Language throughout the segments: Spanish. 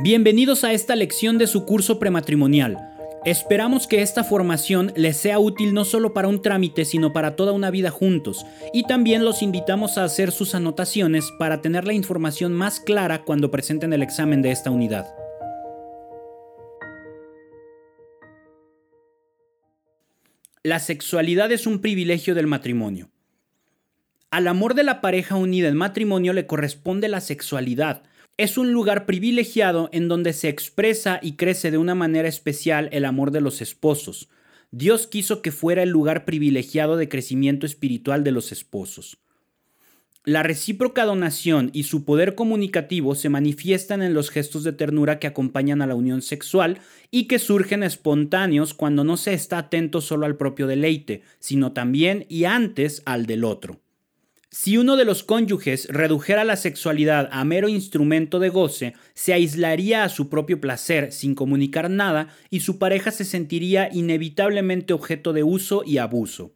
Bienvenidos a esta lección de su curso prematrimonial. Esperamos que esta formación les sea útil no solo para un trámite, sino para toda una vida juntos. Y también los invitamos a hacer sus anotaciones para tener la información más clara cuando presenten el examen de esta unidad. La sexualidad es un privilegio del matrimonio. Al amor de la pareja unida en matrimonio le corresponde la sexualidad, es un lugar privilegiado en donde se expresa y crece de una manera especial el amor de los esposos. Dios quiso que fuera el lugar privilegiado de crecimiento espiritual de los esposos. La recíproca donación y su poder comunicativo se manifiestan en los gestos de ternura que acompañan a la unión sexual y que surgen espontáneos cuando no se está atento solo al propio deleite, sino también y antes al del otro. Si uno de los cónyuges redujera la sexualidad a mero instrumento de goce, se aislaría a su propio placer sin comunicar nada y su pareja se sentiría inevitablemente objeto de uso y abuso.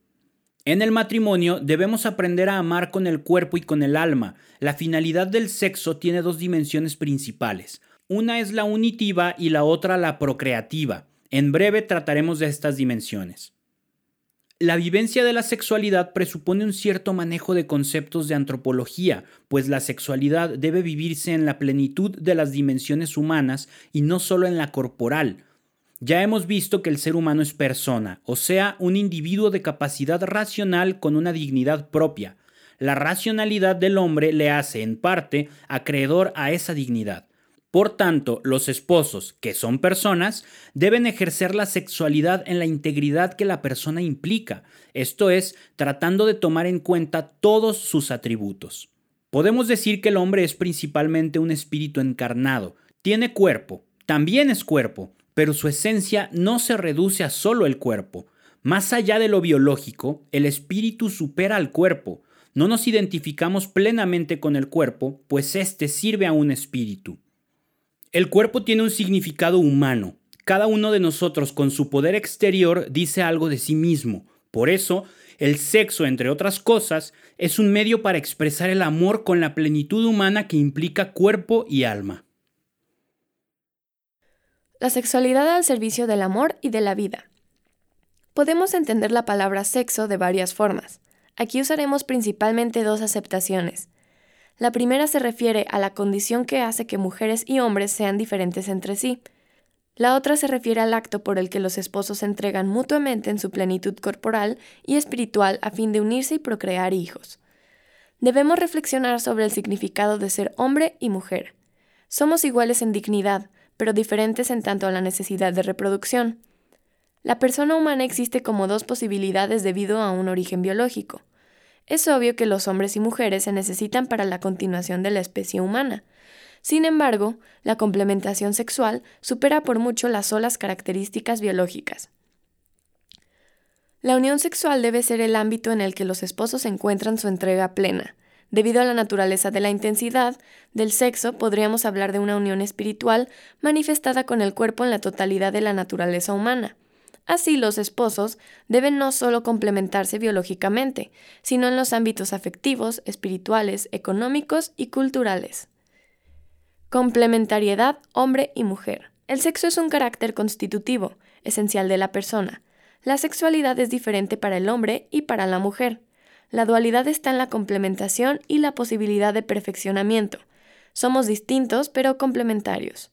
En el matrimonio debemos aprender a amar con el cuerpo y con el alma. La finalidad del sexo tiene dos dimensiones principales. Una es la unitiva y la otra la procreativa. En breve trataremos de estas dimensiones. La vivencia de la sexualidad presupone un cierto manejo de conceptos de antropología, pues la sexualidad debe vivirse en la plenitud de las dimensiones humanas y no solo en la corporal. Ya hemos visto que el ser humano es persona, o sea, un individuo de capacidad racional con una dignidad propia. La racionalidad del hombre le hace, en parte, acreedor a esa dignidad. Por tanto, los esposos, que son personas, deben ejercer la sexualidad en la integridad que la persona implica, esto es, tratando de tomar en cuenta todos sus atributos. Podemos decir que el hombre es principalmente un espíritu encarnado, tiene cuerpo, también es cuerpo, pero su esencia no se reduce a solo el cuerpo. Más allá de lo biológico, el espíritu supera al cuerpo. No nos identificamos plenamente con el cuerpo, pues éste sirve a un espíritu. El cuerpo tiene un significado humano. Cada uno de nosotros con su poder exterior dice algo de sí mismo. Por eso, el sexo, entre otras cosas, es un medio para expresar el amor con la plenitud humana que implica cuerpo y alma. La sexualidad al servicio del amor y de la vida. Podemos entender la palabra sexo de varias formas. Aquí usaremos principalmente dos aceptaciones. La primera se refiere a la condición que hace que mujeres y hombres sean diferentes entre sí. La otra se refiere al acto por el que los esposos se entregan mutuamente en su plenitud corporal y espiritual a fin de unirse y procrear hijos. Debemos reflexionar sobre el significado de ser hombre y mujer. Somos iguales en dignidad, pero diferentes en tanto a la necesidad de reproducción. La persona humana existe como dos posibilidades debido a un origen biológico. Es obvio que los hombres y mujeres se necesitan para la continuación de la especie humana. Sin embargo, la complementación sexual supera por mucho las solas características biológicas. La unión sexual debe ser el ámbito en el que los esposos encuentran su entrega plena. Debido a la naturaleza de la intensidad del sexo, podríamos hablar de una unión espiritual manifestada con el cuerpo en la totalidad de la naturaleza humana. Así los esposos deben no solo complementarse biológicamente, sino en los ámbitos afectivos, espirituales, económicos y culturales. Complementariedad hombre y mujer. El sexo es un carácter constitutivo, esencial de la persona. La sexualidad es diferente para el hombre y para la mujer. La dualidad está en la complementación y la posibilidad de perfeccionamiento. Somos distintos pero complementarios.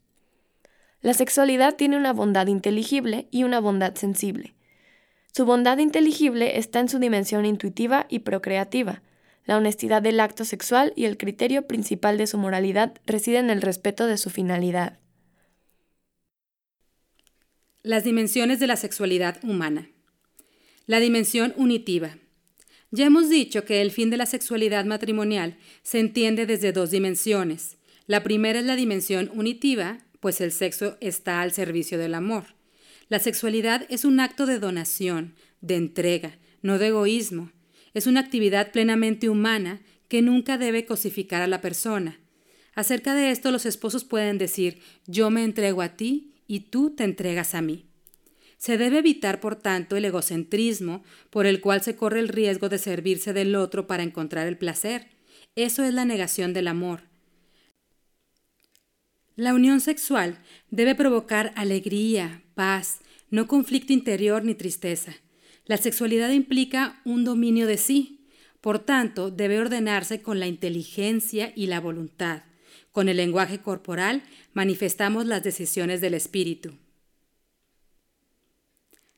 La sexualidad tiene una bondad inteligible y una bondad sensible. Su bondad inteligible está en su dimensión intuitiva y procreativa. La honestidad del acto sexual y el criterio principal de su moralidad residen en el respeto de su finalidad. Las dimensiones de la sexualidad humana. La dimensión unitiva. Ya hemos dicho que el fin de la sexualidad matrimonial se entiende desde dos dimensiones. La primera es la dimensión unitiva, pues el sexo está al servicio del amor. La sexualidad es un acto de donación, de entrega, no de egoísmo. Es una actividad plenamente humana que nunca debe cosificar a la persona. Acerca de esto los esposos pueden decir yo me entrego a ti y tú te entregas a mí. Se debe evitar, por tanto, el egocentrismo por el cual se corre el riesgo de servirse del otro para encontrar el placer. Eso es la negación del amor. La unión sexual debe provocar alegría, paz, no conflicto interior ni tristeza. La sexualidad implica un dominio de sí, por tanto, debe ordenarse con la inteligencia y la voluntad. Con el lenguaje corporal manifestamos las decisiones del espíritu.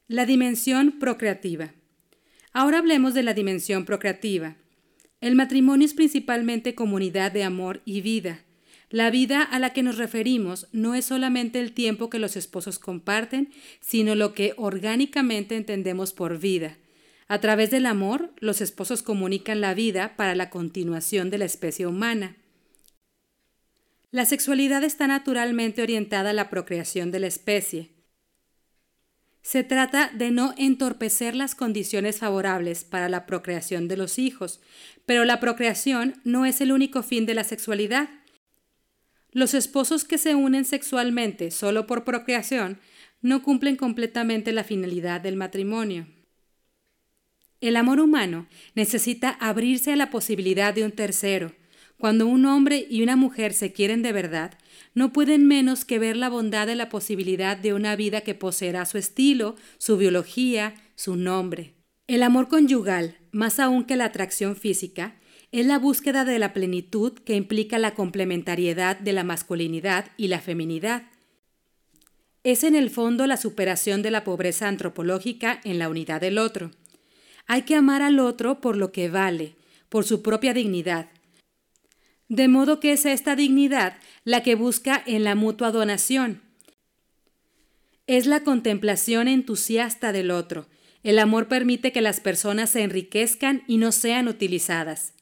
La dimensión procreativa. Ahora hablemos de la dimensión procreativa. El matrimonio es principalmente comunidad de amor y vida. La vida a la que nos referimos no es solamente el tiempo que los esposos comparten, sino lo que orgánicamente entendemos por vida. A través del amor, los esposos comunican la vida para la continuación de la especie humana. La sexualidad está naturalmente orientada a la procreación de la especie. Se trata de no entorpecer las condiciones favorables para la procreación de los hijos, pero la procreación no es el único fin de la sexualidad. Los esposos que se unen sexualmente solo por procreación no cumplen completamente la finalidad del matrimonio. El amor humano necesita abrirse a la posibilidad de un tercero. Cuando un hombre y una mujer se quieren de verdad, no pueden menos que ver la bondad de la posibilidad de una vida que poseerá su estilo, su biología, su nombre. El amor conyugal, más aún que la atracción física, es la búsqueda de la plenitud que implica la complementariedad de la masculinidad y la feminidad. Es en el fondo la superación de la pobreza antropológica en la unidad del otro. Hay que amar al otro por lo que vale, por su propia dignidad. De modo que es esta dignidad la que busca en la mutua donación. Es la contemplación entusiasta del otro. El amor permite que las personas se enriquezcan y no sean utilizadas.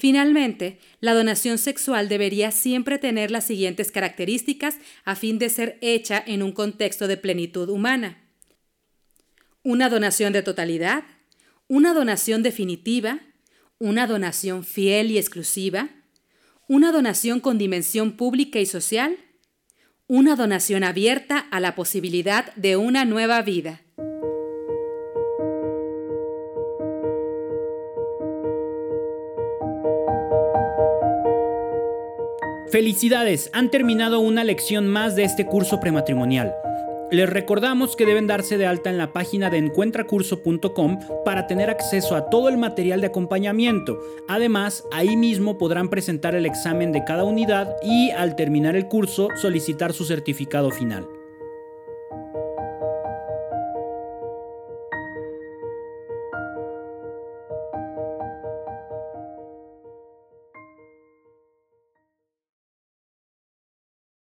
Finalmente, la donación sexual debería siempre tener las siguientes características a fin de ser hecha en un contexto de plenitud humana. Una donación de totalidad, una donación definitiva, una donación fiel y exclusiva, una donación con dimensión pública y social, una donación abierta a la posibilidad de una nueva vida. Felicidades, han terminado una lección más de este curso prematrimonial. Les recordamos que deben darse de alta en la página de encuentracurso.com para tener acceso a todo el material de acompañamiento. Además, ahí mismo podrán presentar el examen de cada unidad y al terminar el curso solicitar su certificado final.